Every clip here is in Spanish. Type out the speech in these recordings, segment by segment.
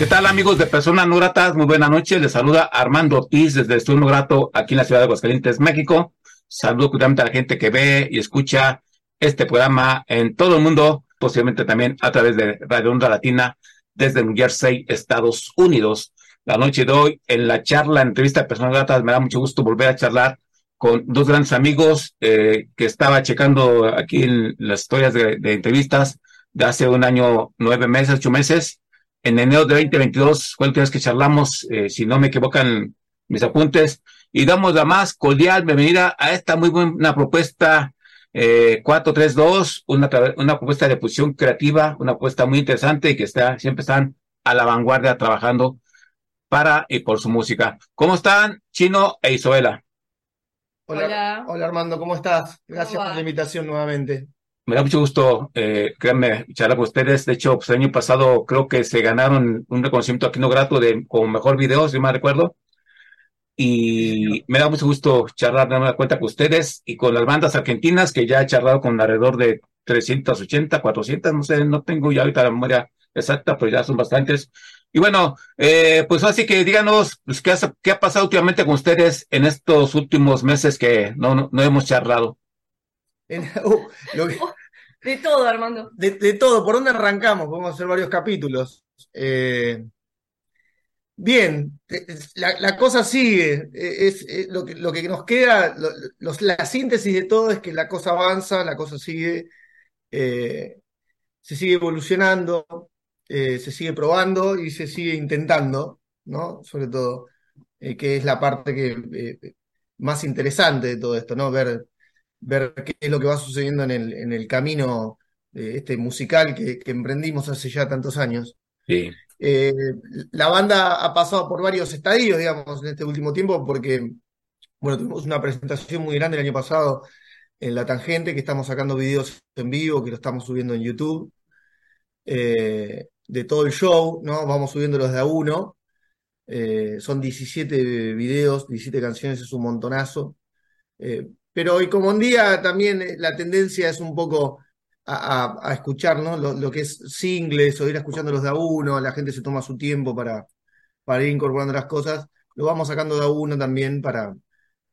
¿Qué tal amigos de Personas No Gratas? Muy buenas noches. Les saluda Armando Ortiz desde Estudio Grato aquí en la ciudad de Aguascalientes, México. Saludo cuidadamente a la gente que ve y escucha este programa en todo el mundo, posiblemente también a través de Radio Onda Latina desde New Jersey, Estados Unidos. La noche de hoy, en la charla, entrevista de Personas Gratas, me da mucho gusto volver a charlar con dos grandes amigos eh, que estaba checando aquí en las historias de, de entrevistas de hace un año, nueve meses, ocho meses en enero de 2022, fue el que charlamos, eh, si no me equivocan mis apuntes, y damos la más cordial bienvenida a esta muy buena propuesta eh, 432, una, una propuesta de fusión creativa, una propuesta muy interesante y que está, siempre están a la vanguardia trabajando para y por su música. ¿Cómo están, Chino e Isoela? Hola, hola, hola Armando, ¿cómo estás? Gracias por la invitación nuevamente. Me da mucho gusto, eh, créanme, charlar con ustedes. De hecho, pues, el año pasado creo que se ganaron un reconocimiento aquí no grato de como mejor video, si mal recuerdo. Y me da mucho gusto charlar, darme cuenta con ustedes y con las bandas argentinas que ya he charlado con alrededor de 380, 400, no sé, no tengo ya ahorita la memoria exacta, pero ya son bastantes. Y bueno, eh, pues así que díganos, pues, ¿qué, ha, ¿qué ha pasado últimamente con ustedes en estos últimos meses que no, no, hemos charlado? En, uh, de todo, Armando. De, de, todo, ¿por dónde arrancamos? Podemos hacer varios capítulos. Eh, bien, la, la, cosa sigue. Es, es, lo, que, nos queda, la síntesis de todo es que la cosa avanza, la cosa sigue, eh, se sigue evolucionando, eh, se sigue probando y se sigue intentando, ¿no? Sobre todo, eh, que es la parte que eh, más interesante de todo esto, ¿no? Ver ver qué es lo que va sucediendo en el, en el camino eh, este musical que, que, emprendimos hace ya tantos años. Sí. Eh, la banda ha pasado por varios estadios, digamos, en este último tiempo, porque, bueno, tuvimos una presentación muy grande el año pasado en La Tangente, que estamos sacando videos en vivo, que lo estamos subiendo en YouTube, eh, de todo el show, ¿no? Vamos subiéndolos de a uno. son 17 videos, 17 canciones, es un montonazo. Pero hoy como un día también la tendencia es un poco a, a, escuchar lo, que es singles o ir escuchándolos de a uno, la gente se toma su tiempo para, para ir incorporando las cosas, lo vamos sacando de a uno también para,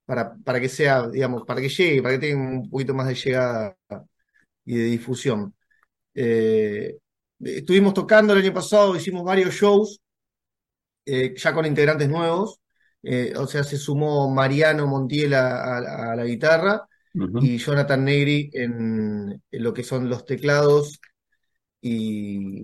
para, para que sea, digamos, para que llegue, para que tenga un poquito más de llegada y de difusión. Eh, estuvimos tocando el año pasado, hicimos varios shows, eh, ya con integrantes nuevos, eh, o sea, se sumó Mariano Montiel a, a, a la guitarra uh -huh. y Jonathan Negri en, en, lo que son los teclados y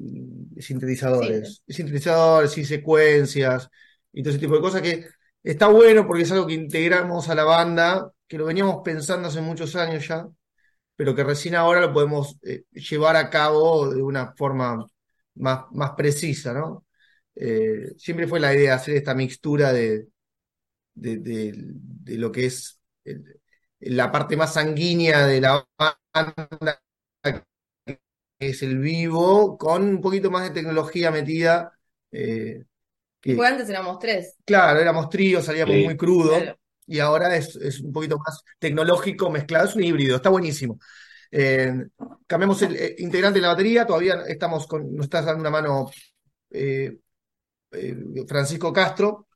sintetizadores. Sí. Sintetizadores y secuencias y todo ese tipo de cosas que está bueno porque es algo que integramos a la banda, que lo veníamos pensando hace muchos años ya, pero que recién ahora lo podemos eh, llevar a cabo de una forma más, más precisa, ¿no? Eh, siempre fue la idea hacer esta mixtura de, de, de, de lo que es el, la parte más sanguínea de la banda, que es el vivo, con un poquito más de tecnología metida. Eh, que, Porque antes éramos tres. Claro, éramos tríos, salíamos sí. muy crudo. Claro. Y ahora es, es, un poquito más tecnológico mezclado, es un híbrido, está buenísimo. Eh, cambiamos el eh, integrante de la batería, todavía estamos con, nos está dando una mano eh, Francisco Castro,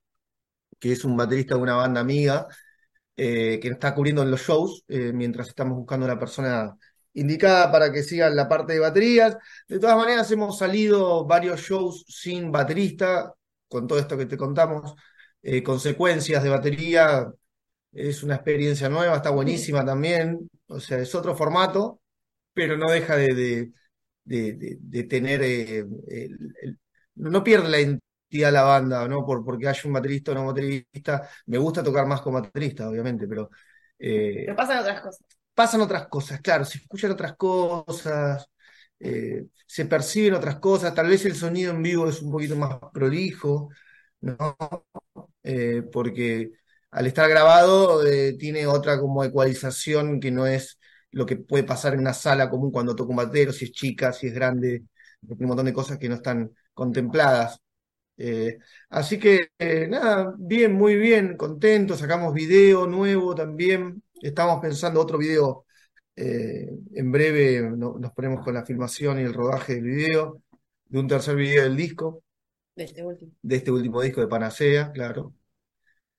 que es un baterista de una banda amiga, eh, que está cubriendo en los shows, eh, mientras estamos buscando la persona indicada para que siga la parte de baterías. De todas maneras, hemos salido varios shows sin baterista, con todo esto que te contamos, eh, consecuencias de batería. Es una experiencia nueva, está buenísima también. O sea, es otro formato, pero no deja de, de, de, de tener. El, el, no pierde la a la banda, ¿no? Por, porque haya un baterista o no baterista. Me gusta tocar más con baterista, obviamente, pero. Eh, pero pasan otras cosas. Pasan otras cosas, claro, se escuchan otras cosas. eh, se perciben otras cosas, tal vez el sonido en vivo es un poquito más prolijo, ¿no? Eh, porque al estar grabado tiene otra como ecualización que no es lo que puede pasar en una sala común cuando toca un batero, si es chica, si es grande, un montón de cosas que no están contempladas. Eh, así que nada, bien, muy bien, contento, sacamos video nuevo también, estamos pensando otro video, en breve nos ponemos con la filmación y el rodaje del video, de un tercer video del disco. De este último. De este último disco de Panacea, claro.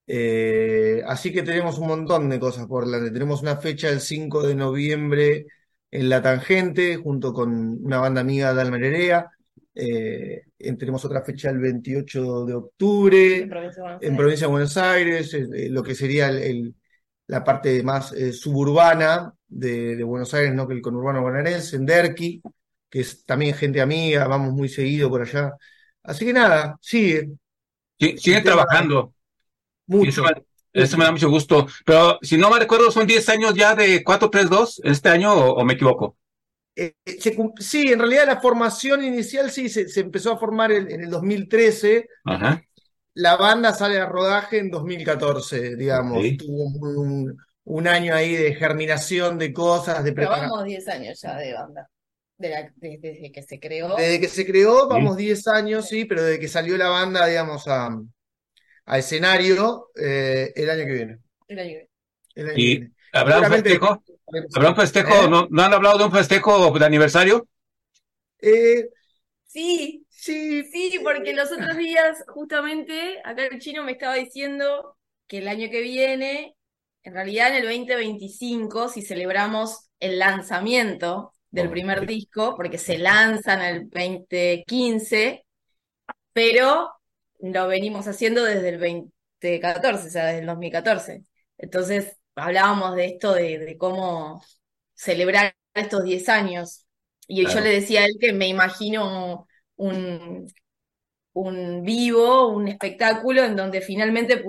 Eh, así que tenemos un montón de cosas por delante. Tenemos una fecha el 5 de noviembre en La Tangente, junto con una banda amiga de Almererea. Eh, tenemos otra fecha el 28 de octubre En Provincia de Buenos en Aires. Provincia de Buenos Aires, eh, lo que sería el- el- la parte más eh, suburbana de, de Buenos Aires, no que el conurbano bonaerense, en Derqui, que es también gente amiga, vamos muy seguido por allá. Así que nada, sigue, Sí, tema- trabajando. Mucho. Eso, me- eso me da mucho gusto. Pero si no me recuerdo, son 10 años ya de 432 este año o, o me equivoco. Eh, eh, se sí, en realidad la formación inicial sí se, se empezó a formar en, en el 2013. Ajá. La banda sale a rodaje en 2014, digamos. Ok. Tuvo un, un año ahí de germinación de cosas, de preparación. vamos 10 años ya de banda. De la- de- desde que se creó. Desde que se creó, vamos 10 años, sí, pero desde que salió la banda, digamos, a, a escenario, eh, el año que viene. el año que- El año que ¿Y viene. habrá un festejo? ¿Habrá un festejo? ¿Eh? ¿No, no han hablado de un festejo de aniversario? Eh, Sí, sí, sí, porque los otros días, justamente, acá el chino me estaba diciendo que el año que viene, en realidad en el 2025, si celebramos el lanzamiento del primer disco, porque se lanza en el 2015, pero lo venimos haciendo desde el 2014, o sea, desde el 2014. Entonces, hablábamos de esto, de, de cómo celebrar estos 10 años. Y yo le decía a él que me imagino un, un vivo, un espectáculo en donde finalmente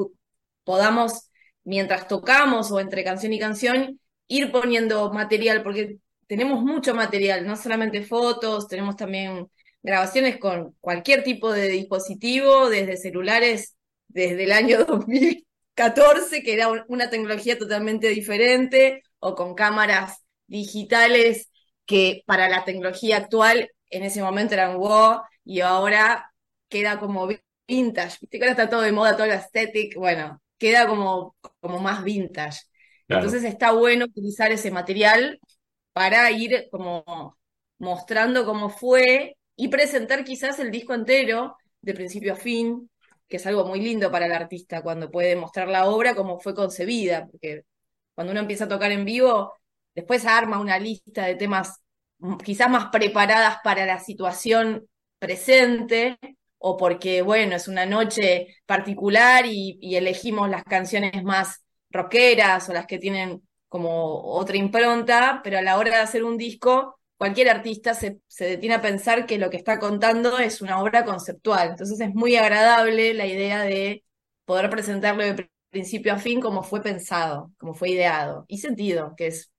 podamos, mientras tocamos o entre canción y canción, ir poniendo material, porque tenemos mucho material, no solamente fotos, tenemos también grabaciones con cualquier tipo de dispositivo, desde celulares desde el año 2014, que era un- una tecnología totalmente diferente, o con cámaras digitales que para la tecnología actual en ese momento eran wow, y ahora queda como vintage. Viste que ahora está todo de moda, todo lo aesthetic, bueno, queda como, como más vintage. Claro. Entonces está bueno utilizar ese material para ir como mostrando cómo fue y presentar quizás el disco entero, de principio a fin, que es algo muy lindo para el artista cuando puede mostrar la obra como fue concebida, porque cuando uno empieza a tocar en vivo, después arma una lista de temas mm, quizás más preparadas para la situación presente, o porque, bueno, es una noche particular y, y elegimos las canciones más rockeras o las que tienen como otra impronta, pero a la hora de hacer un disco, cualquier artista se, se detiene a pensar que lo que está contando es una obra conceptual. Entonces es muy agradable la idea de poder presentarlo de pr- principio a fin como fue pensado, como fue ideado y sentido, que es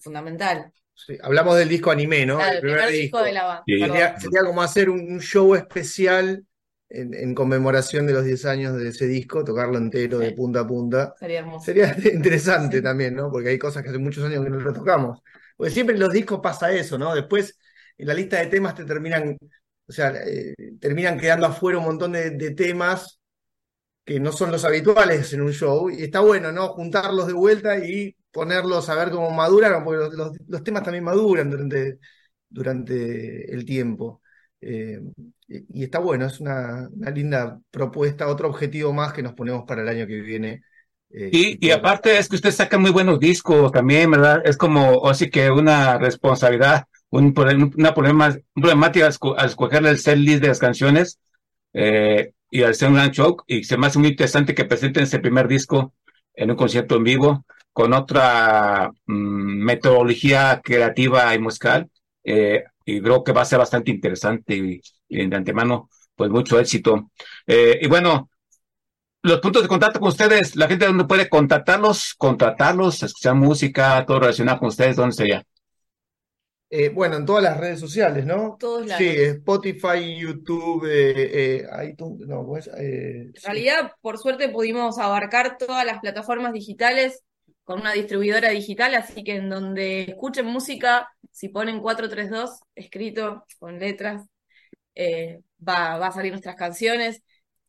fundamental. sí, hablamos del disco anime, ¿no? Claro, El el primer disco disco. de la banda. Sí. Sería, sería como hacer un, un show especial en, en conmemoración de los 10 años de ese disco, tocarlo entero de punta a punta. Sería hermoso. Sería interesante Sí. también, ¿no? Porque hay cosas que hace muchos años que no lo tocamos. Porque siempre en los discos pasa eso, ¿no? Después en la lista de temas te terminan, o sea, eh, terminan quedando afuera un montón de, temas que no son los habituales en un show. Y está bueno, ¿no? Juntarlos de vuelta y ponerlos a ver cómo maduran, porque los, los- temas también maduran durante, durante el tiempo. Eh, y está bueno, es una, una linda propuesta, otro objetivo más que nos ponemos para el año que viene. Eh, Y, y aparte es que usted saca muy buenos discos también, ¿verdad? Es como, así que una responsabilidad, un, una problema, problemática al esco- al escogerle el set list de las canciones eh, y al ser un gran show. Y se me hace muy interesante que presenten ese primer disco en un concierto en vivo con otra mm, metodología creativa y musical. eh, y creo que va a ser bastante interesante y, y de antemano, pues mucho éxito. Eh, y bueno, los puntos de contacto con ustedes, la gente donde puede contactarlos, contratarlos, escuchar música, todo relacionado con ustedes, ¿dónde sería? Eh, bueno, en todas las redes sociales, ¿no? Todos lados. Sí, Spotify, YouTube, eh, eh, iTunes, no, pues, eh, En realidad, por suerte, pudimos abarcar todas las plataformas digitales con una distribuidora digital, así que en donde escuchen música, si ponen 432 escrito con letras, eh, va, va a salir nuestras canciones.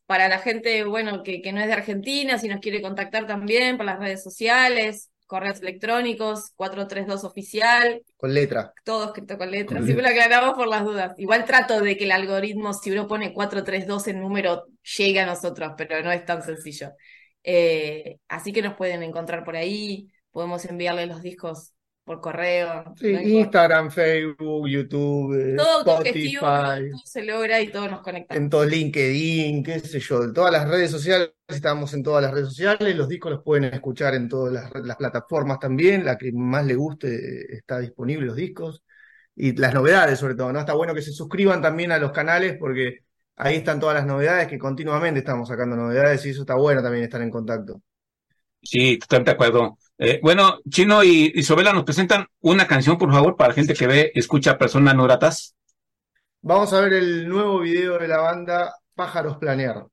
Para la gente, bueno, que, que no es de Argentina, si nos quiere contactar también por las redes sociales, correos electrónicos, 432 oficial, con letra. todo escrito con letras. Siempre lo aclaramos por las dudas. Igual trato de que el algoritmo, si uno pone 432 en número, llegue a nosotros, pero no es tan sencillo. Eh, así que nos pueden encontrar por ahí, podemos enviarles los discos por correo. Sí, no. Instagram, Facebook, YouTube, eh, Todo Spotify, todo se logra y todos nos conectamos. en todo LinkedIn, qué sé yo, en todas las redes sociales, estamos en todas las redes sociales, los discos los pueden escuchar en todas las, las plataformas también, la que más le guste está disponible los discos, y las novedades sobre todo, ¿no? Está bueno que se suscriban también a los canales porque ahí están todas las novedades, que continuamente estamos sacando novedades y eso está bueno también estar en contacto. Sí, totalmente de acuerdo. Eh, bueno, Chino y Isabela nos presentan una canción, por favor, para la gente que ve escucha personas no gratas. Vamos a ver el nuevo video de la banda Pájaros Planear.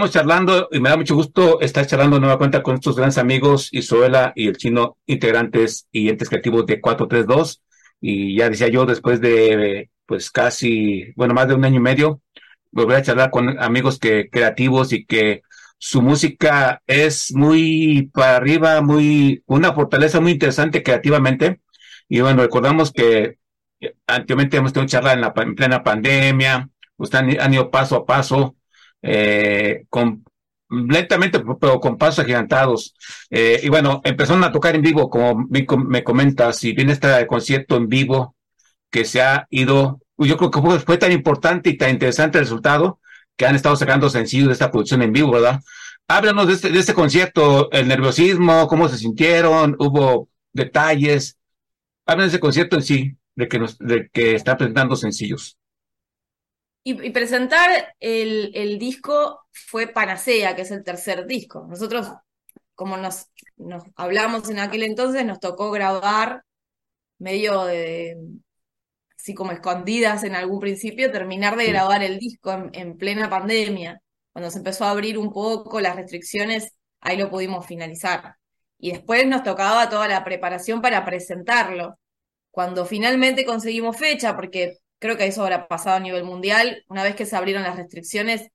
Estamos charlando y me da mucho gusto estar charlando nueva cuenta con estos grandes amigos, Isuela y el chino, integrantes y entes creativos de 432. Y ya decía yo, después de pues casi, bueno, más de un año y medio, volver a charlar con amigos que creativos y que su música es muy para arriba, muy, una fortaleza muy interesante creativamente. Y bueno, recordamos que anteriormente hemos tenido charla en, la, en plena pandemia, ustedes han, ido paso a paso, eh, con, lentamente, pero con pasos agigantados. Eh, y bueno, empezaron a tocar en vivo, como me, comentas, y viene este concierto en vivo que se ha ido, yo creo que fue, tan importante y tan interesante el resultado que han estado sacando sencillos de esta producción en vivo, ¿verdad? Háblanos de este, este concierto, el nerviosismo, cómo se sintieron, hubo detalles. Háblanos de ese concierto en sí, de que, nos, de que está presentando sencillos. Y, presentar el, el, disco fue Panacea, que es el tercer disco. Nosotros, como nos, nos hablamos en aquel entonces, nos tocó grabar medio de, así como escondidas en algún principio, terminar de grabar el disco en, en, plena pandemia. Cuando se empezó a abrir un poco las restricciones, ahí lo pudimos finalizar. Y después nos tocaba toda la preparación para presentarlo. Cuando finalmente conseguimos fecha, porque creo que eso habrá pasado a nivel mundial, una vez que se abrieron las restricciones,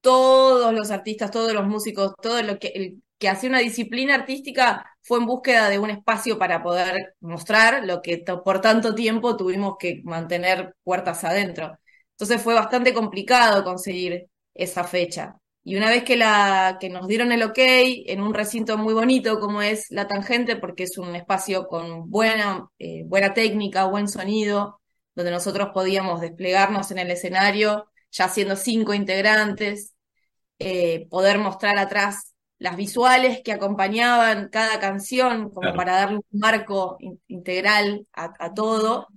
todos los artistas, todos los músicos, todo lo que, el que hacía una disciplina artística fue en búsqueda de un espacio para poder mostrar lo que por tanto tiempo tuvimos que mantener puertas adentro. Entonces fue bastante complicado conseguir esa fecha. Y una vez que, la, que nos dieron el ok en un recinto muy bonito como es La Tangente, porque es un espacio con buena, eh, buena técnica, buen sonido, donde nosotros podíamos desplegarnos en el escenario, ya siendo cinco integrantes, eh, poder mostrar atrás las visuales que acompañaban cada canción, como para darle un marco integral a, todo.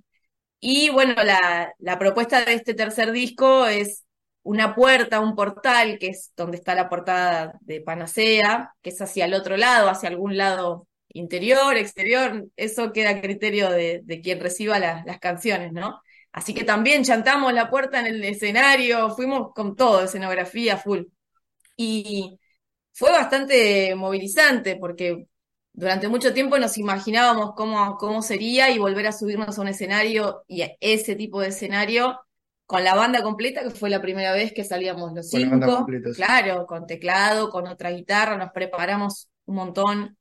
Y bueno, la, la propuesta de este tercer disco es una puerta, un portal, que es donde está la portada de Panacea, que es hacia el otro lado, hacia algún lado interior, exterior, eso queda a criterio de, quien reciba las canciones, ¿no? Así que también chantamos la puerta en el escenario, fuimos con todo, escenografía full. Y fue bastante movilizante porque durante mucho tiempo nos imaginábamos cómo, cómo sería y volver a subirnos a un escenario y a ese tipo de escenario con la banda completa, que fue la primera vez que salíamos los cinco, claro, con teclado, con otra guitarra, nos preparamos un montón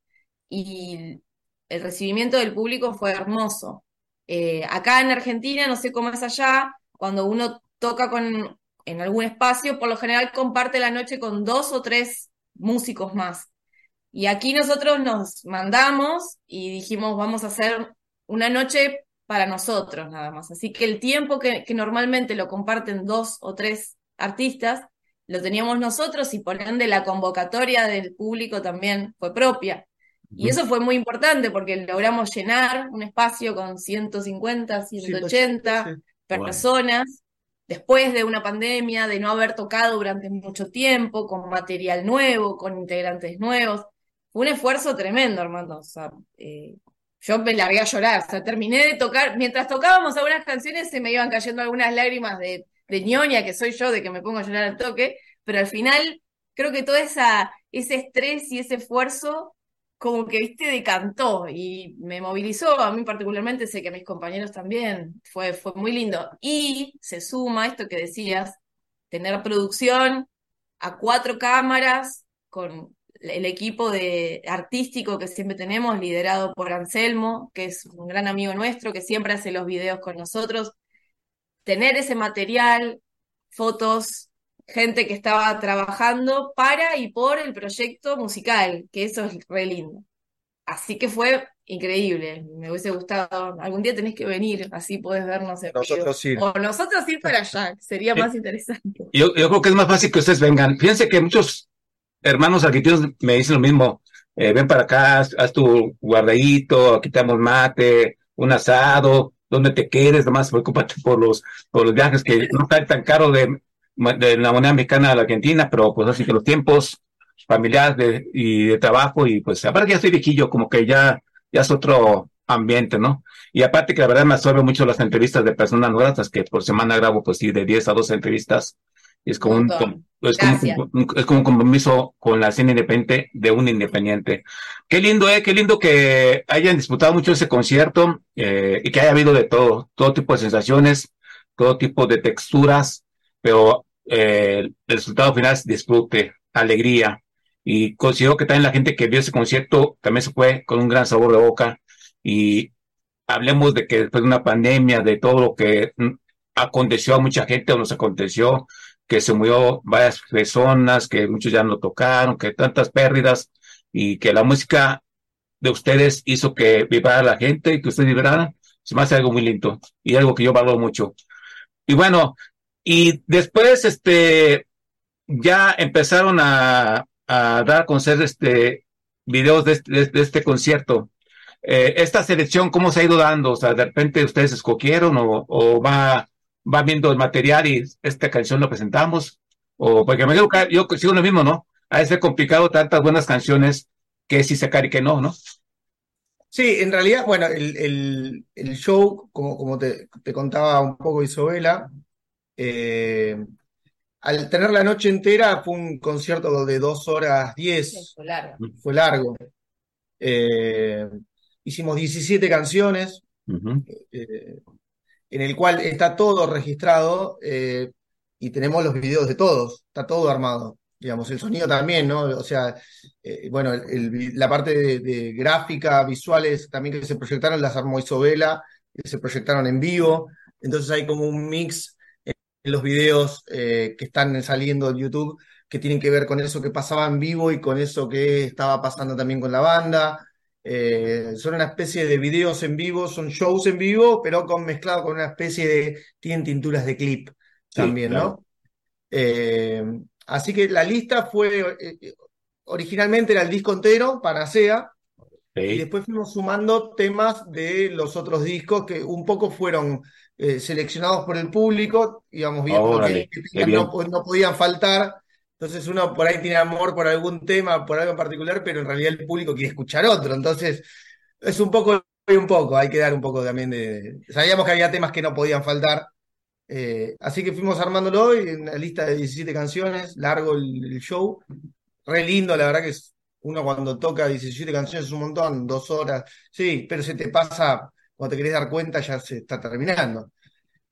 y el recibimiento del público fue hermoso. Eh, acá en Argentina, no sé cómo es allá, cuando uno toca con, en algún espacio, por lo general comparte la noche con dos o tres músicos más. Y aquí nosotros nos mandamos y dijimos, vamos a hacer una noche para nosotros nada más. Así que el tiempo que, que normalmente lo comparten dos o tres artistas, lo teníamos nosotros y por ende la convocatoria del público también fue propia. Y eso fue muy importante porque logramos llenar un espacio con 150, 180 personas después de una pandemia, de no haber tocado durante mucho tiempo, con material nuevo, con integrantes nuevos. Fue un esfuerzo tremendo, Armando. O sea, eh, yo me largué a llorar. O sea, terminé de tocar, mientras tocábamos algunas canciones se me iban cayendo algunas lágrimas de, de ñoña, que soy yo, de que me pongo a llorar al toque, pero al final creo que todo esa, ese estrés y ese esfuerzo como que, viste, decantó y me movilizó, a mí particularmente, sé que a mis compañeros también, fue, fue muy lindo. Y se suma esto que decías, tener producción a cuatro cámaras con el equipo de artístico que siempre tenemos, liderado por Anselmo, que es un gran amigo nuestro, que siempre hace los videos con nosotros. Tener ese material, fotos, gente que estaba trabajando para y por el proyecto musical, que eso es re lindo. Así que fue increíble. Me hubiese gustado. Algún día tenés que venir, así podés vernos en Nosotros O nosotros ir para allá, sería más interesante. Yo, yo, creo que es más fácil que ustedes vengan. Fíjense que muchos hermanos argentinos me dicen lo mismo. Eh, ven para acá, haz, tu guardadito, quitamos mate, un asado, donde te quedes, nomás preocúpate por los, por los viajes que no está tan caro de de la moneda mexicana a la Argentina, pero pues así que los tiempos familiares y de trabajo y pues aparte ya estoy viejillo, como que ya, ya es otro ambiente, ¿no? Y aparte que la verdad me absorbe mucho las entrevistas de personas nuevas, que por semana grabo pues sí de 10 a 12 entrevistas Es como un, es como, un, es como un compromiso con la escena independiente de un independiente. Qué lindo, eh, qué lindo que hayan disputado mucho ese concierto eh, y que haya habido de todo, todo tipo de sensaciones, todo tipo de texturas, pero eh, el resultado final es disfrute, alegría. Y considero que también la gente que vio ese concierto también se fue con un gran sabor de boca. Y hablemos de que después de una pandemia, de todo lo que aconteció a mucha gente o nos aconteció, que se murió varias personas, que muchos ya no tocaron, que tantas pérdidas y que la música de ustedes hizo que vibrara la gente y que ustedes vibraran, se me hace algo muy lindo y algo que yo valoro mucho. Y bueno, y después este ya empezaron a, a dar a conocer este videos de este, este concierto. Eh, esta selección, ¿cómo se ha ido dando? O sea, de repente ustedes escogieron o, o va va viendo el material y esta canción lo presentamos, o porque me digo yo sigo lo mismo, ¿no? A veces complicado tantas buenas canciones que sí sacar y que no, ¿no? Sí, en realidad, bueno, el, el, el show, como, como te, te, contaba un poco Isabela, eh, al tener la noche entera fue un concierto de dos horas diez. fue largo. Fue largo. Eh, hicimos 17 canciones. Uh -huh. eh, en el cual está todo registrado eh, y tenemos los videos de todos, está todo armado. Digamos, el sonido también, ¿no? O sea, eh, bueno, el, el, la parte de, de, gráfica, visuales también que se proyectaron, las armó Isobela, que se proyectaron en vivo. Entonces hay como un mix en los videos eh, que están saliendo en YouTube que tienen que ver con eso que pasaba en vivo y con eso que estaba pasando también con la banda. Eh, son una especie de videos en vivo, son shows en vivo, pero con mezclado con una especie de. tienen tinturas de clip sí, también, claro. ¿no? Eh, así que la lista fue. Originalmente era el disco entero, Panacea, sí. y después fuimos sumando temas de los otros discos que un poco fueron eh, seleccionados por el público, íbamos viendo oh, que, que no, no podían faltar. Entonces uno por ahí tiene amor por algún tema, por algo en particular, pero en realidad el público quiere escuchar otro. Entonces es un poco y un poco, hay que dar un poco también de... Sabíamos que había temas que no podían faltar, eh, así que fuimos armándolo y en una lista de 17 canciones, largo el, el, show, re lindo, la verdad que es, uno cuando toca 17 canciones es un montón, dos horas, sí, pero se te pasa, cuando te querés dar cuenta ya se está terminando.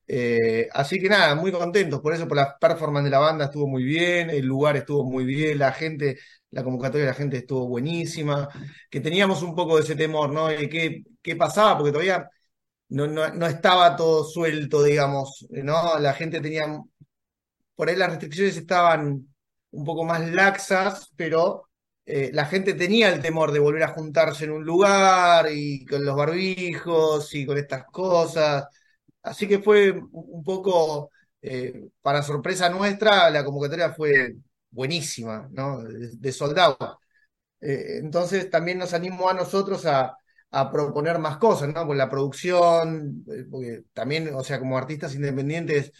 Eh, así que nada, muy contentos por eso, por la performance de la banda estuvo muy bien, el lugar estuvo muy bien, la gente, la convocatoria de la gente estuvo buenísima, que teníamos un poco de ese temor, ¿no? De qué, qué pasaba, porque todavía no, no, no, estaba todo suelto, digamos, ¿no? La gente tenía, por ahí las restricciones estaban un poco más laxas, pero eh, la gente tenía el temor de volver a juntarse en un lugar y con los barbijos y con estas cosas. Así que fue un poco, eh, para sorpresa nuestra, la convocatoria fue buenísima, ¿no? De, de soldado. Eh, entonces también nos animó a nosotros a, a proponer más cosas, ¿no? Con la producción, porque también, o sea, como artistas independientes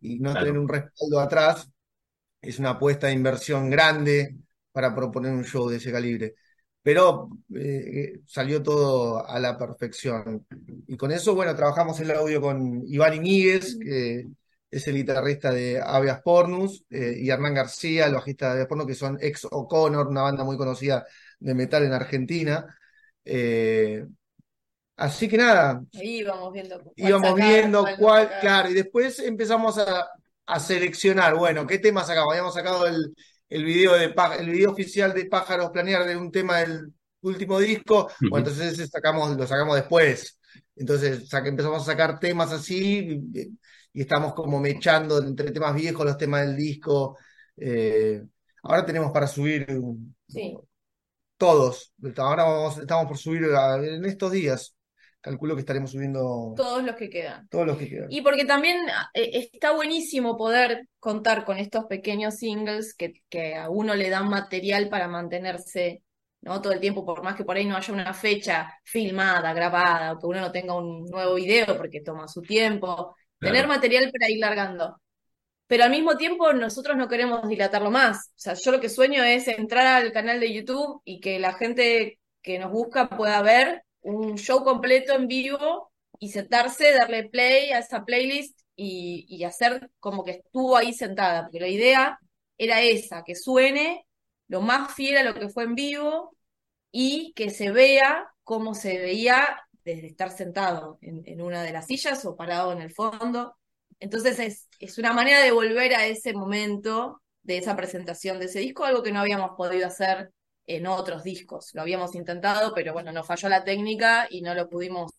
y no claro. tener un respaldo atrás, es una apuesta de inversión grande para proponer un show de ese calibre pero eh, salió todo a la perfección. Y con eso, bueno, trabajamos el audio con Iván Iñiguez, que es el guitarrista de Avias Pornus, eh, y Hernán García, el bajista de Avias Pornus, que son ex O'Connor, una banda muy conocida de metal en Argentina. Eh, así que nada. Ahí íbamos viendo cuál íbamos sacar, viendo cuál, cuál claro, y después empezamos a, a seleccionar, bueno, ¿qué temas sacamos? Habíamos sacado el, el video, de, el video oficial de Pájaros Planear de un tema del último disco, uh -huh. bueno, entonces ese sacamos, lo sacamos después. Entonces empezamos a sacar temas así y, y, estamos como mechando entre temas viejos, los temas del disco. Eh, ahora tenemos para subir sí. todos. Ahora vamos, estamos por subir en estos días calculo que estaremos subiendo todos los que quedan. Todos los que quedan. Y porque también eh, está buenísimo poder contar con estos pequeños singles que, que, a uno le dan material para mantenerse ¿no? todo el tiempo, por más que por ahí no haya una fecha filmada, grabada, o que uno no tenga un nuevo video porque toma su tiempo, claro. tener material para ir largando. Pero al mismo tiempo nosotros no queremos dilatarlo más. O sea, yo lo que sueño es entrar al canal de YouTube y que la gente que nos busca pueda ver un show completo en vivo y sentarse, darle play a esa playlist y, y hacer como que estuvo ahí sentada, porque la idea era esa, que suene lo más fiel a lo que fue en vivo y que se vea como se veía desde estar sentado en, en una de las sillas o parado en el fondo. Entonces es, es una manera de volver a ese momento de esa presentación de ese disco, algo que no habíamos podido hacer en otros discos. Lo habíamos intentado, pero bueno, nos falló la técnica y no lo pudimos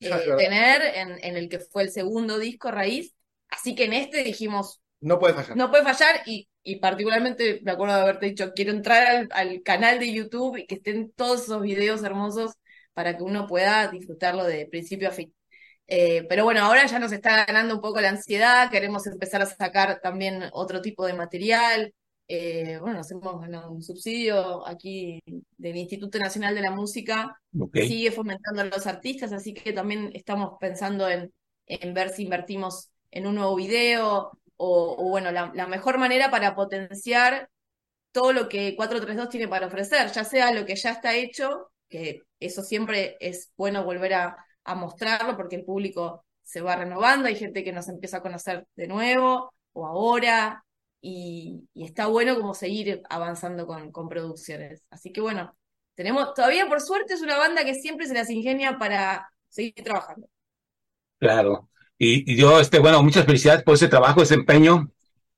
eh, tener en, en el que fue el segundo disco raíz. Así que en este dijimos, No puede fallar. no puede fallar y, y particularmente me acuerdo de haberte dicho, quiero entrar al, al canal de YouTube y que estén todos esos videos hermosos para que uno pueda disfrutarlo de principio a fin. Eh, pero bueno, ahora ya nos está ganando un poco la ansiedad, queremos empezar a sacar también otro tipo de material. Eh, bueno, nos hemos ganado un subsidio aquí del Instituto Nacional de la Música Ok. sigue fomentando a los artistas, así que también estamos pensando en, en ver si invertimos en un nuevo video o, o bueno, la, la mejor manera para potenciar todo lo que 432 tiene para ofrecer, ya sea lo que ya está hecho, que eso siempre es bueno volver a, a mostrarlo porque el público se va renovando, hay gente que nos empieza a conocer de nuevo o ahora, y, y está bueno como seguir avanzando con, con producciones. Así que bueno, tenemos, todavía por suerte es una banda que siempre se las ingenia para seguir trabajando. Claro. Y, y yo, este, bueno, muchas felicidades por ese trabajo, ese empeño,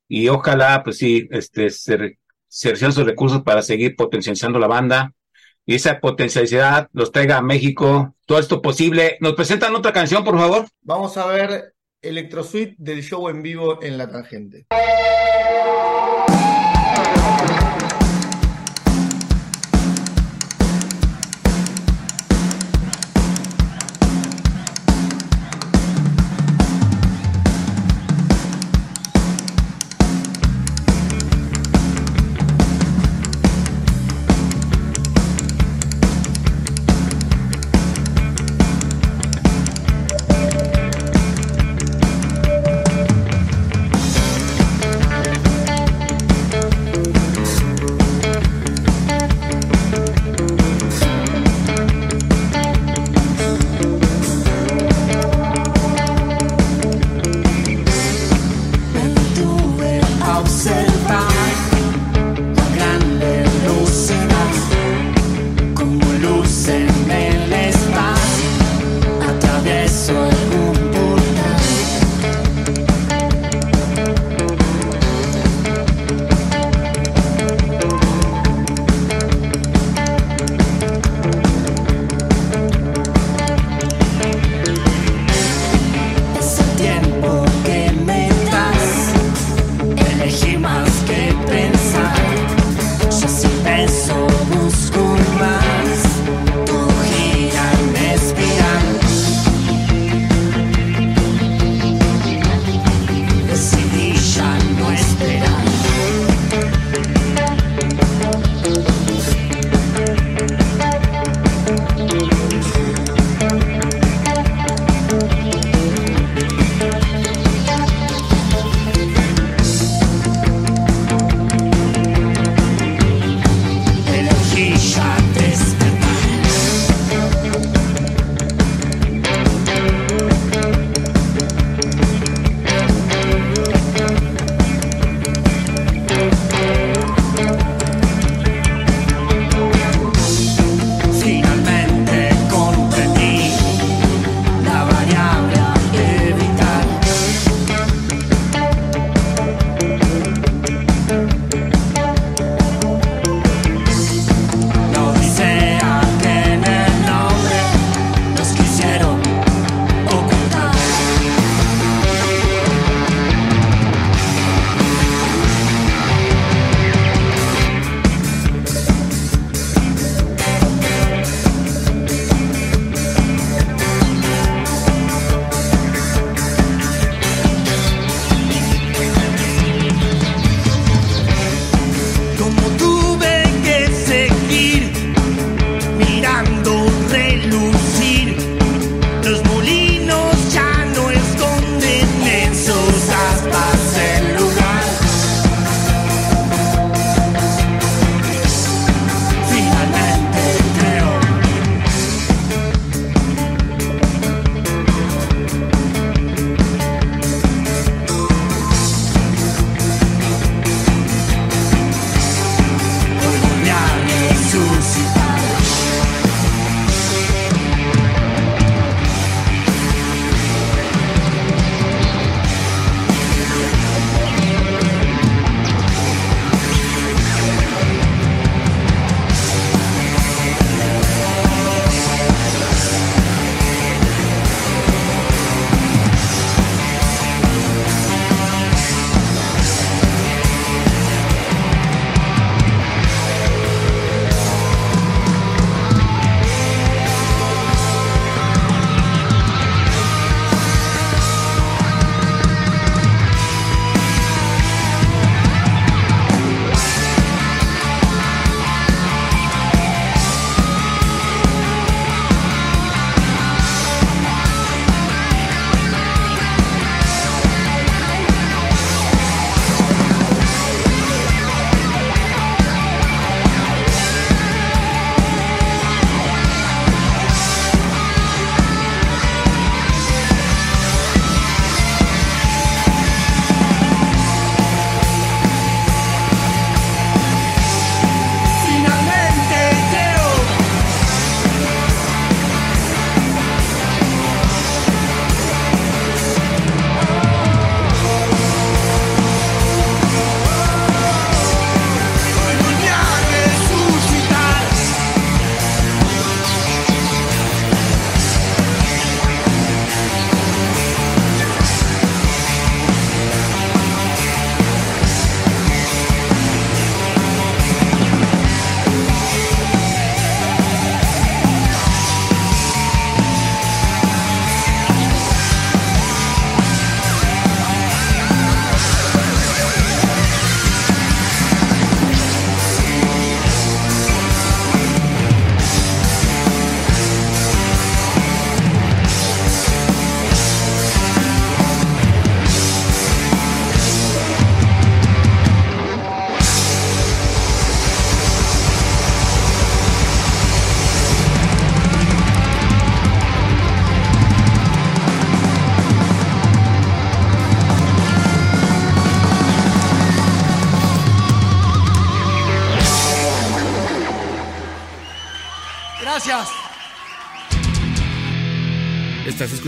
y ojalá, pues sí, este, se, re- se reciban sus recursos para seguir potencializando la banda, y esa potencialidad los traiga a México, todo esto posible. ¿Nos presentan otra canción, por favor? Vamos a ver Electrosuite del show en vivo en La Tangente.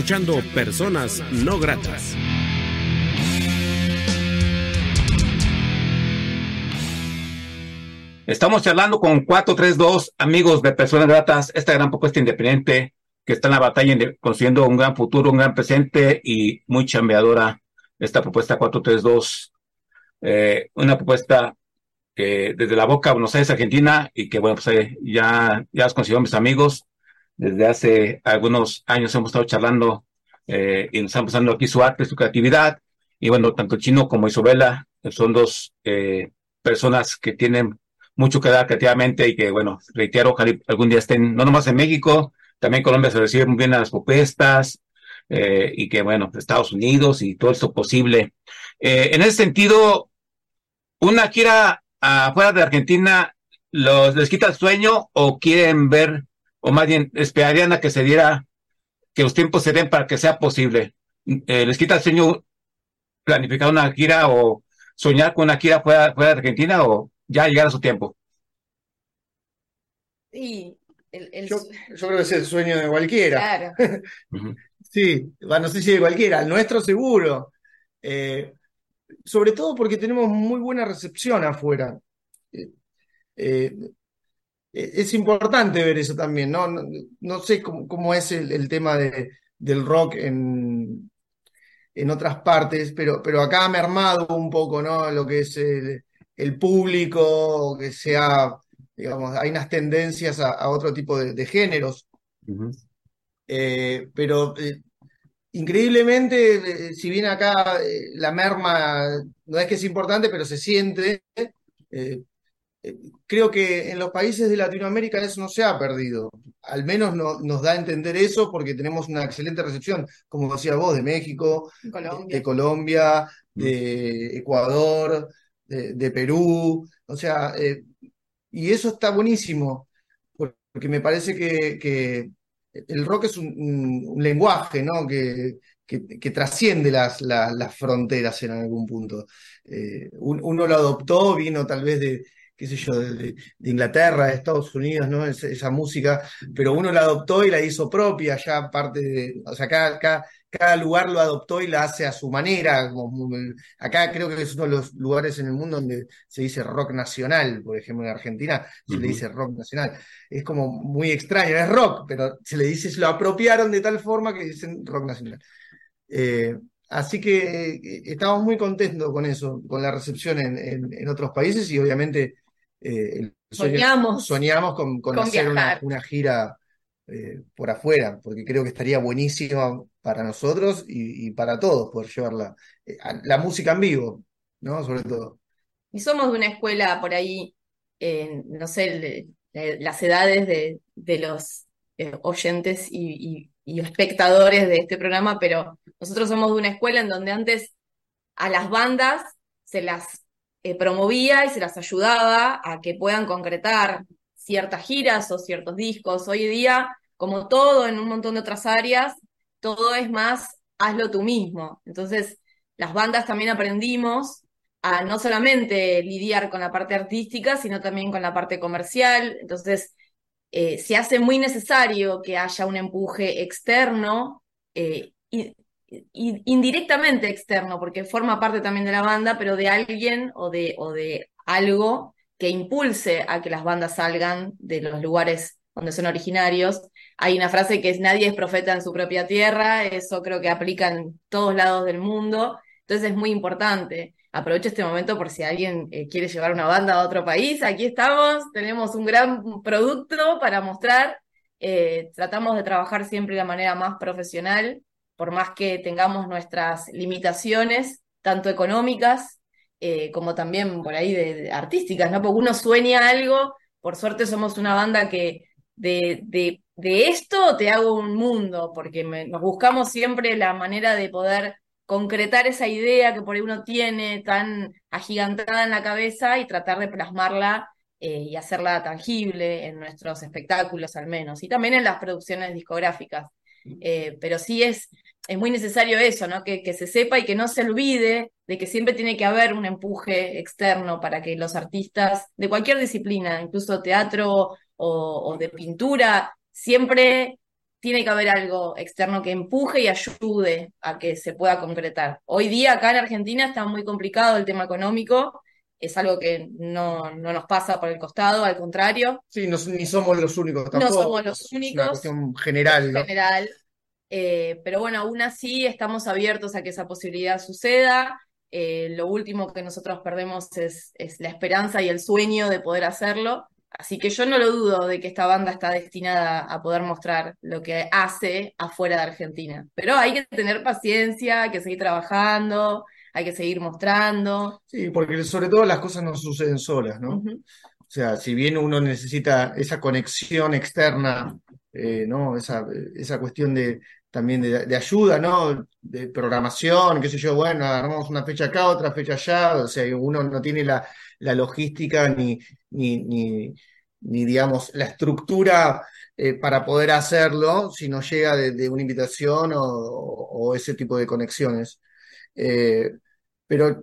Escuchando Personas No Gratas. Estamos charlando con 432 amigos de Personas Gratas, esta gran propuesta independiente que está en la batalla consiguiendo un gran futuro, un gran presente y muy chambeadora esta propuesta 432. Eh, una propuesta que desde la boca Buenos Aires, Argentina, y que bueno, pues eh, ya, ya los considero mis amigos. Desde hace algunos años hemos estado charlando eh, y nos están pasando aquí su arte, su creatividad. Y bueno, tanto Chino como Isabela son dos eh, personas que tienen mucho que dar creativamente y que, bueno, reitero, ojalá algún día estén, no nomás en México, también Colombia se recibe muy bien a las propuestas, eh, y que, bueno, Estados Unidos y todo esto posible. Eh, en ese sentido, una gira afuera de Argentina, los, ¿les quita el sueño o quieren ver, o más bien esperarían a que se diera, que los tiempos se den para que sea posible? Eh, ¿Les quita el sueño planificar una gira o soñar con una gira fuera, fuera de Argentina o ya llegar a su tiempo? Y el, el... Yo, yo, creo que es el sueño de cualquiera. Claro. Sí, no sé si de cualquiera, el nuestro seguro. Eh, sobre todo porque tenemos muy buena recepción afuera. Eh, eh, es importante ver eso también, ¿no? No, no sé cómo, cómo es el, el tema de, del rock en, en otras partes, pero, pero acá ha mermado un poco, ¿no? Lo que es el, el público, que sea, digamos, hay unas tendencias a, a otro tipo de, de géneros. Eh, pero eh, increíblemente, eh, si bien acá eh, la merma no es que es importante, pero se siente, eh, eh, creo que en los países de Latinoamérica eso no se ha perdido. Al menos no- nos da a entender eso porque tenemos una excelente recepción, como decía vos, de México, de, Colombia. de Colombia, de Ecuador, de, de Perú. O sea, eh, y eso está buenísimo, porque me parece que, que el rock es un, lenguaje, ¿no? Que, que, que trasciende las, la- las fronteras en algún punto. Eh, un- uno lo adoptó, vino tal vez de, qué sé yo, de, Inglaterra, de Estados Unidos, ¿no? Es- esa música, pero uno la adoptó y la hizo propia, ya parte de, o sea, cada, cada, cada lugar lo adoptó y la hace a su manera. como muy- acá creo que es uno de los lugares en el mundo donde se dice rock nacional, por ejemplo, en Argentina se le dice rock nacional. Es como muy extraño, es rock, pero se le dice, se lo apropiaron de tal forma que dicen rock nacional. Eh, así que eh, estamos muy contentos con eso, con la recepción en, en- en otros países y obviamente eh, sueño- Soñamos. soñamos con, con Con hacer una, gira eh, por afuera, porque creo que estaría buenísima para nosotros y, y para todos poder llevarla, eh, la música en vivo, ¿no? Sobre todo. Y somos de una escuela por ahí, eh, no sé, el- las edades de, de los oyentes y, y- y espectadores de este programa, pero nosotros somos de una escuela en donde antes a las bandas se las eh, promovía y se las ayudaba a que puedan concretar ciertas giras o ciertos discos. Hoy día, como todo en un montón de otras áreas, todo es más hazlo tú mismo. Entonces, las bandas también aprendimos a no solamente lidiar con la parte artística, sino también con la parte comercial. Entonces, eh, se hace muy necesario que haya un empuje externo, eh, y- indirectamente externo, porque forma parte también de la banda, pero de alguien o de, o de algo que impulse a que las bandas salgan de los lugares donde son originarios. Hay una frase que es nadie es profeta en su propia tierra, eso creo que aplica en todos lados del mundo, entonces es muy importante. Aprovecho este momento por si alguien eh, quiere llevar una banda a otro país, aquí estamos, tenemos un gran producto para mostrar, eh, tratamos de trabajar siempre de la manera más profesional, por más que tengamos nuestras limitaciones, tanto económicas eh, como también por ahí de, de artísticas, ¿no? Porque uno sueña algo, por suerte somos una banda que de, de, de esto te hago un mundo, porque me- nos buscamos siempre la manera de poder concretar esa idea que por ahí uno tiene tan agigantada en la cabeza y tratar de plasmarla eh, y hacerla tangible en nuestros espectáculos al menos, y también en las producciones discográficas. Eh, pero sí es, es muy necesario eso, ¿no? Que, que se sepa y que no se olvide de que siempre tiene que haber un empuje externo para que los artistas de cualquier disciplina, incluso teatro o, o de pintura, siempre tiene que haber algo externo que empuje y ayude a que se pueda concretar. Hoy día acá en Argentina está muy complicado el tema económico, es algo que no, no nos pasa por el costado, al contrario. Sí, no, ni somos los únicos tampoco. No somos los únicos. Es una cuestión general, ¿no? general. Eh, pero bueno, aún así estamos abiertos a que esa posibilidad suceda. Eh, lo último que nosotros perdemos es, es la esperanza y el sueño de poder hacerlo. Así que yo no lo dudo de que esta banda está destinada a poder mostrar lo que hace afuera de Argentina. Pero hay que tener paciencia, hay que seguir trabajando, hay que seguir mostrando. Sí, porque sobre todo las cosas no suceden solas, ¿no? O sea, si bien uno necesita esa conexión externa, eh, ¿no? Esa, esa cuestión de también de, de ayuda, ¿no? De programación, qué sé yo, bueno, agarramos una fecha acá, otra fecha allá, o sea, uno no tiene la, la logística ni, ni, ni, ni, digamos, la estructura eh, para poder hacerlo si no llega de, de una invitación o, o ese tipo de conexiones. Eh, pero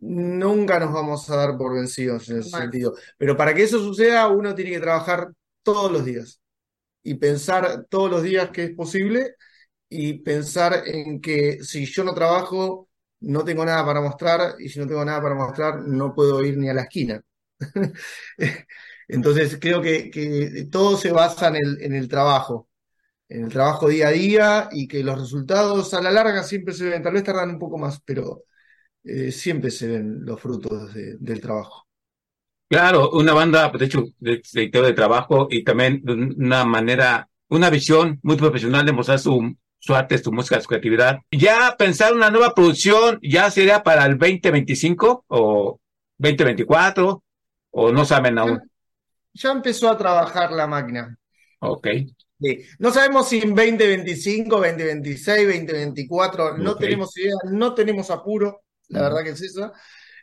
nunca nos vamos a dar por vencidos en ese sentido. Pero para que eso suceda, uno tiene que trabajar todos los días y pensar todos los días que es posible y pensar en que si yo no trabajo, no tengo nada para mostrar y si no tengo nada para mostrar, no puedo ir ni a la esquina. Entonces creo que, que todo se basa en el, en el trabajo, en el trabajo día a día y que los resultados a la larga siempre se ven, tal vez tardan un poco más, pero eh, siempre se ven los frutos de- del trabajo. Claro, una banda, pues, de hecho, de, de, de trabajo y también de una manera, una visión muy profesional de mostrar su, su arte, su música, su creatividad. Ya pensar una nueva producción, ya sería para el 2025 o 2024, o no saben aún. Ya empezó a trabajar la máquina. Ok. Sí. No sabemos si en 2025, 2026, 2024, no tenemos idea, no tenemos apuro, la verdad que es esa,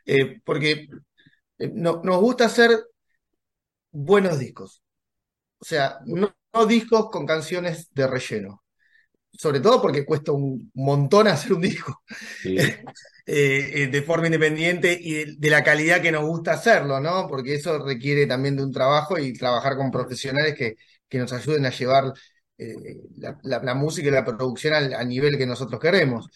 eh, porque no- nos gusta hacer buenos discos. O sea, no, no discos con canciones de relleno. Sobre todo porque cuesta un montón hacer un disco Sí. eh, eh, de forma independiente y de, de la calidad que nos gusta hacerlo, ¿no? Porque eso requiere también de un trabajo y trabajar con profesionales que, que nos ayuden a llevar eh, la, la- la música y la producción al, al nivel que nosotros queremos.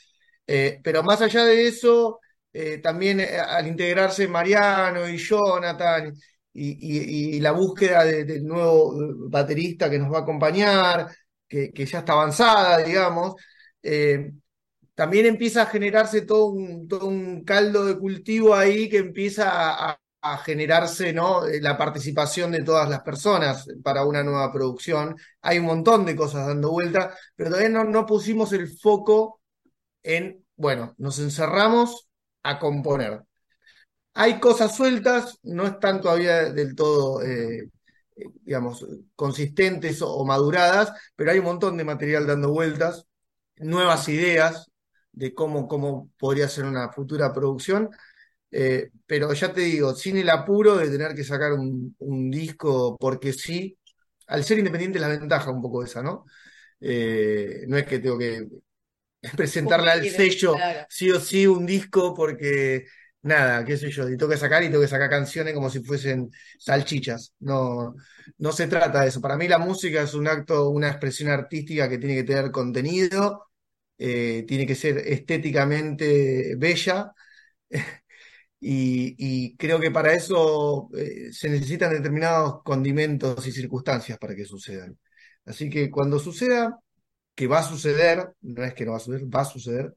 Eh, pero más allá de eso, eh, también eh, al integrarse Mariano y Jonathan y, y- la búsqueda de- del nuevo eh, baterista que nos va a acompañar, que, ya está avanzada, digamos, también empieza a generarse todo un, caldo de cultivo ahí que empieza a, generarse, la participación de todas las personas para una nueva producción. Hay un montón de cosas dando vuelta, pero todavía no pusimos el foco en, bueno, nos encerramos a componer. Hay cosas sueltas, no están todavía del todo, eh, digamos, consistentes o, maduradas, pero hay un montón de material dando vueltas, nuevas ideas de cómo, cómo podría ser una futura producción. Eh, pero ya te digo, sin el apuro de tener que sacar un, un disco porque sí, al ser independiente la ventaja un poco esa, ¿no? Eh, no es que tengo que presentarle al sello claro. sí o sí un disco porque nada, qué sé yo, y tengo que sacar y tengo que sacar canciones como si fuesen salchichas. No, no se trata de eso. Para mí la música es un acto, una expresión artística que tiene que tener contenido, eh, tiene que ser estéticamente bella. Y, y creo que para eso eh, se necesitan determinados condimentos y circunstancias para que sucedan. Así que cuando suceda, que va a suceder, no es que no va a suceder, va a suceder,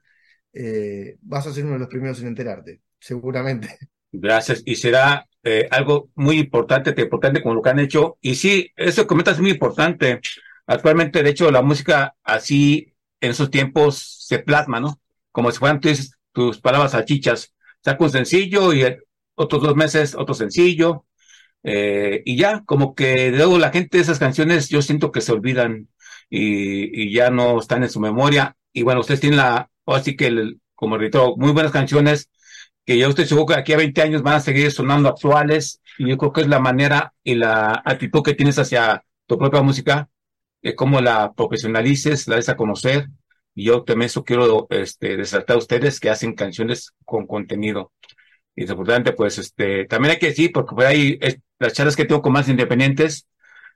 eh, vas a ser uno de los primeros en enterarte, seguramente. Gracias. Y será eh, algo muy importante, tan importante como lo que han hecho. Y sí, eso que comentas es muy importante. Actualmente, de hecho, la música así en esos tiempos se plasma, ¿no? Como si fueran tus, tus palabras salchichas. Saca un sencillo y otros dos meses otro sencillo. eh, y ya, como que luego la gente de esas canciones yo siento que se olvidan y, y ya no están en su memoria. Y bueno, ustedes tienen la, así que el- como repito, muy buenas canciones que ya usted seguro que aquí a 20 años van a seguir sonando actuales y yo creo que es la manera y la actitud que tienes hacia tu propia música, eh, cómo la profesionalices, la des a conocer y yo también eso quiero este, a ustedes que hacen canciones con contenido. Y desafortunadamente, pues, este, también hay que decir, porque por ahí las charlas que tengo con más independientes,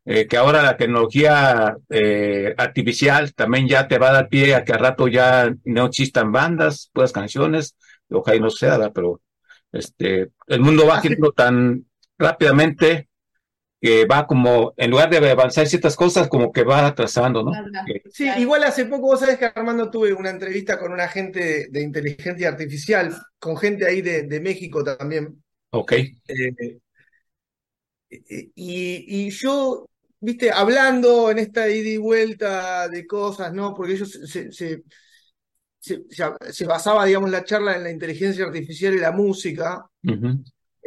eh, que ahora la tecnología eh, artificial también ya te va a dar pie a que al rato ya no existan bandas, puras canciones, ojalá y no sea, pero este, el mundo va girando tan rápidamente que va como, en lugar de avanzar ciertas cosas, como que va atrasando, ¿no? Sí, igual hace poco, vos sabés que Armando tuve una entrevista con una gente de, inteligencia artificial, con gente ahí de, México también. Ok. Eh, y, y, yo, viste, hablando en esta ida y vuelta de cosas, ¿no? Porque ellos se, se, se, basaba, digamos, la charla en la inteligencia artificial y la música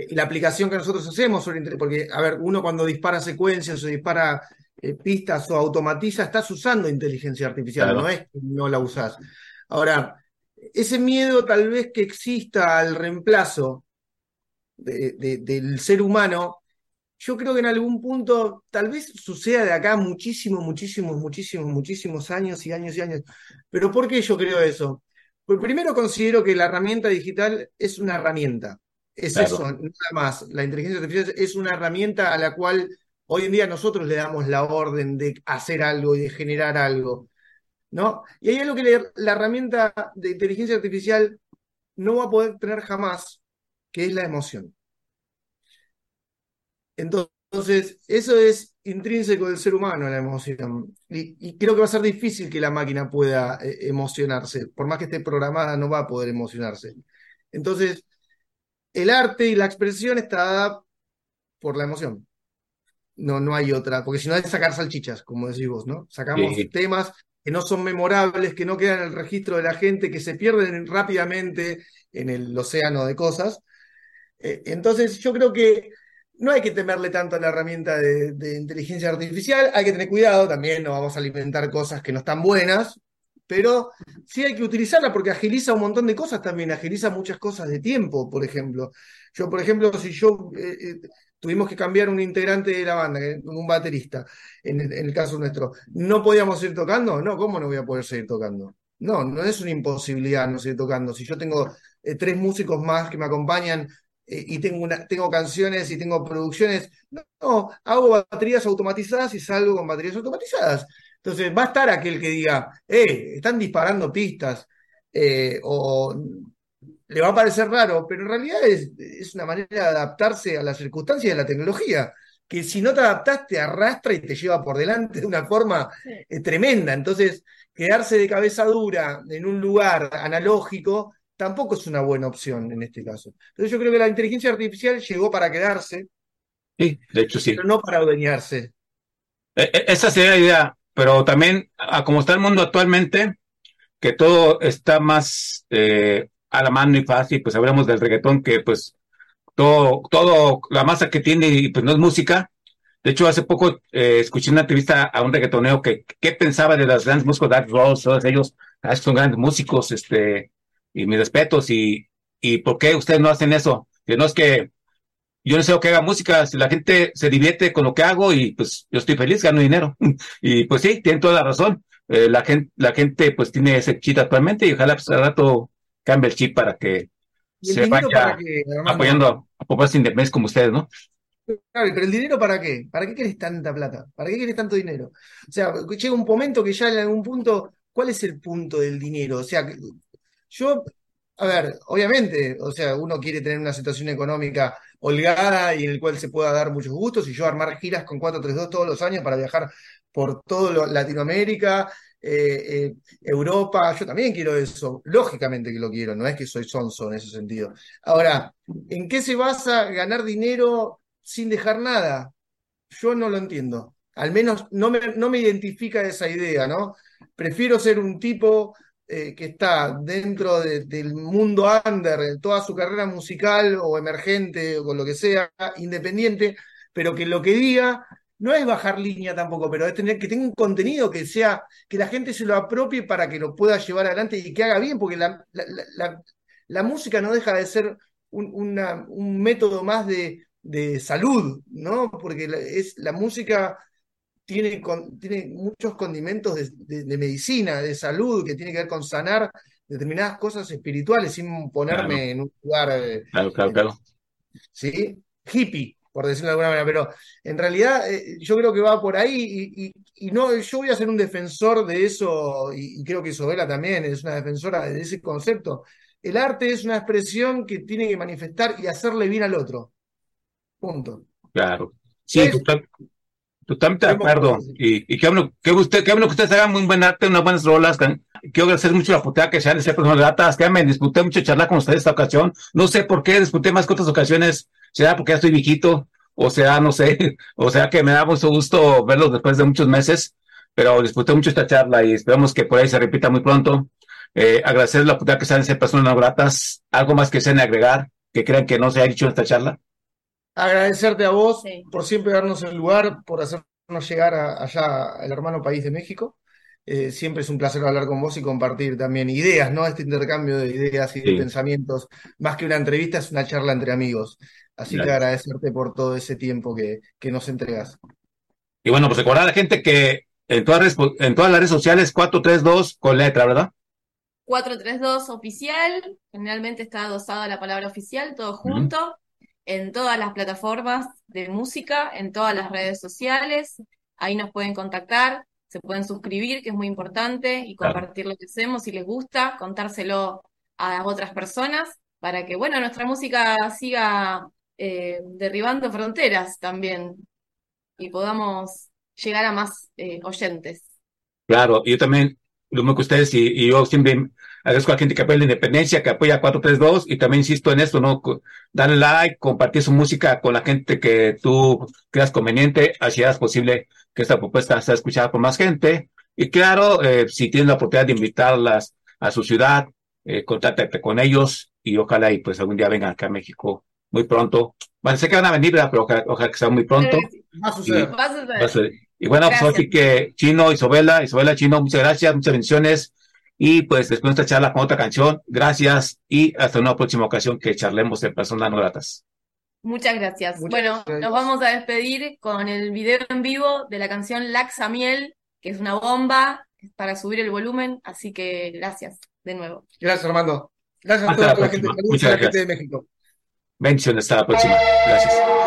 la aplicación que nosotros hacemos sobre porque, a ver, uno cuando dispara secuencias o dispara eh, pistas o automatiza, estás usando inteligencia artificial, no es que no la usás. Ahora, ese miedo tal vez que exista al reemplazo del ser humano, yo creo que en algún punto tal vez suceda de acá muchísimos, muchísimos, muchísimos, muchísimos años y años y años. Pero ¿por qué yo creo eso? Pues primero considero que la herramienta digital es una herramienta. Es eso, nada más. La inteligencia artificial es una herramienta a la cual hoy en día nosotros le damos la orden de hacer algo y de generar algo. ¿no? Y hay algo que la herramienta de inteligencia artificial no va a poder tener jamás, que es la emoción. Entonces, eso es intrínseco del ser humano, la emoción. Y, creo que va a ser difícil que la máquina pueda eh, emocionarse. Por más que esté programada, no va a poder emocionarse. Entonces, el arte y la expresión está dada por la emoción. No, no hay otra, porque si no es sacar salchichas, como decís vos, ¿no? Sacamos temas que no son memorables, que no quedan en el registro de la gente, que se pierden rápidamente en el océano de cosas. Eh, entonces, yo creo que no hay que temerle tanto a la herramienta de, inteligencia artificial, hay que tener cuidado, también no vamos a alimentar cosas que no están buenas, pero sí hay que utilizarla porque agiliza un montón de cosas también, agiliza muchas cosas de tiempo, por ejemplo. Yo, por ejemplo, si yo eh, eh, tuvimos que cambiar un integrante de la banda, un baterista, en el, caso nuestro, ¿no podíamos seguir tocando? No, ¿cómo no voy a poder seguir tocando? No, no es una imposibilidad no seguir tocando. Si yo tengo eh, tres músicos más que me acompañan y tengo, una, tengo canciones y tengo producciones, no, hago baterías automatizadas y salgo con baterías automatizadas. Entonces va a estar aquel que diga, eh, están disparando pistas, eh, o le va a parecer raro, pero en realidad es, una manera de adaptarse a las circunstancias de la tecnología, que si no te adaptas te arrastra y te lleva por delante de una forma eh, tremenda. Entonces, quedarse de cabeza dura en un lugar analógico tampoco es una buena opción en este caso. Entonces yo creo que la inteligencia artificial llegó para quedarse. Sí, de hecho sí. Pero no para adueñarse. E, e, esa sería la idea pero también a como está el mundo actualmente, que todo está más eh, a la mano y fácil, pues hablamos del reggaetón, que pues todo, todo, la masa que tiene y pues no es música. De hecho, hace poco eh, escuché una entrevista a un reggaetoneo que qué pensaba de las grandes músicos, Dark Rose, todos ellos, ah, son grandes músicos, este, y mis respetos, y, y por qué ustedes no hacen eso. Que no es que yo no sé que haga música, si la gente se divierte con lo que hago y pues yo estoy feliz, gano dinero. y pues sí, tienen toda la razón. Eh, la, gente, la gente pues tiene ese chip actualmente y ojalá pues al rato cambie el chip para que se vaya apoyando a, pobres independientes como ustedes, ¿no? Claro, pero el dinero para qué? ¿Para qué querés tanta plata? ¿Para qué querés tanto dinero? O sea, llega un momento que ya en algún punto, ¿cuál es el punto del dinero? O sea, yo, a ver, obviamente, o sea, uno quiere tener una situación económica holgada y en el cual se pueda dar muchos gustos y yo armar giras con 432 todos los años para viajar por todo Latinoamérica, eh, eh, Europa, yo también quiero eso, lógicamente que lo quiero, no es que soy sonso en ese sentido. Ahora, ¿en qué se basa ganar dinero sin dejar nada? Yo no lo entiendo. Al menos no me, no me identifica esa idea, ¿no? Prefiero ser un tipo eh, que está dentro del mundo under, toda su carrera musical o emergente o con lo que sea, independiente, pero que lo que diga no es bajar línea tampoco, pero es tener que tenga un contenido que sea, que la gente se lo apropie para que lo pueda llevar adelante y que haga bien, porque la, la, música no deja de ser un, un método más de, de, salud, ¿no? Porque es la música tiene, tiene muchos condimentos de, medicina, de salud, que tiene que ver con sanar determinadas cosas espirituales sin ponerme en un lugar, eh, Claro, claro, claro. ¿sí? Hippie, por decirlo de alguna manera, pero en realidad eh, yo creo que va por ahí y, y- y no, yo voy a ser un defensor de eso y, y creo que Isabela también es una defensora de ese concepto. El arte es una expresión que tiene que manifestar y hacerle bien al otro. Punto. Claro. Sí, Es- total- totalmente de acuerdo. Y, y qué bueno, qué usted, qué bueno que ustedes hagan muy buen arte, unas buenas rolas. Quiero agradecer mucho la oportunidad que sean de ser personas gratas. Que me disfruté mucho charlar con ustedes esta ocasión. No sé por qué disfruté más que otras ocasiones. Será porque ya estoy viejito, o sea, no sé, o sea que me da mucho gusto verlos después de muchos meses, pero disfruté mucho esta charla y esperamos que por ahí se repita muy pronto. Eh, agradecer la oportunidad que sean de ser personas gratas. Algo más que sean agregar, que crean que no se ha dicho en esta charla. Agradecerte a vos Sí. por siempre darnos el lugar, por hacernos llegar a- allá al hermano país de México. Eh, siempre es un placer hablar con vos y compartir también ideas, ¿no? Este intercambio de ideas y de Sí. pensamientos, más que una entrevista, es una charla entre amigos. Así que agradecerte por todo ese tiempo que, que nos entregas. Y bueno, pues recordar a la gente que en todas, las redes- en todas las redes sociales, 432 con letra, ¿verdad? 432 oficial, generalmente está adosada la palabra oficial, todo junto, en todas las plataformas de música, en todas las redes sociales, ahí nos pueden contactar, se pueden suscribir, que es muy importante, y Claro. compartir lo que hacemos si les gusta, contárselo a otras personas, para que, bueno, nuestra música siga eh, derribando fronteras también, y podamos llegar a más eh, oyentes. Claro, yo también, lo mismo que ustedes, y, y yo siempre agradezco a la gente que apoya la independencia, que apoya a 432, y también insisto en esto, ¿no? Darle like, compartir su música con la gente que tú creas conveniente, así es posible que esta propuesta sea escuchada por más gente. Y claro, eh, si tienes la oportunidad de invitarlas a su ciudad, eh, contáctate con ellos y ojalá y pues algún día vengan acá a México muy pronto. Bueno, sé que van a venir, ¿verdad? pero ojalá, ojalá que sea muy pronto. Va a suceder. Va a suceder. Va a ser- Y bueno, pues Gracias. así que Chino, Isabela, Isabela Chino, muchas gracias, muchas bendiciones. Y pues después de esta charla con otra canción, gracias y hasta una próxima ocasión que charlemos de personas no gratas. Muchas gracias. Muchas Bueno, gracias. nos vamos a despedir con el video en vivo de la canción Laxa Miel, que es una bomba para subir el volumen, así que gracias de nuevo. Gracias, Armando. Gracias a toda la la gente, Muchas a la gracias. gente de México. Bendiciones, hasta la próxima. Gracias.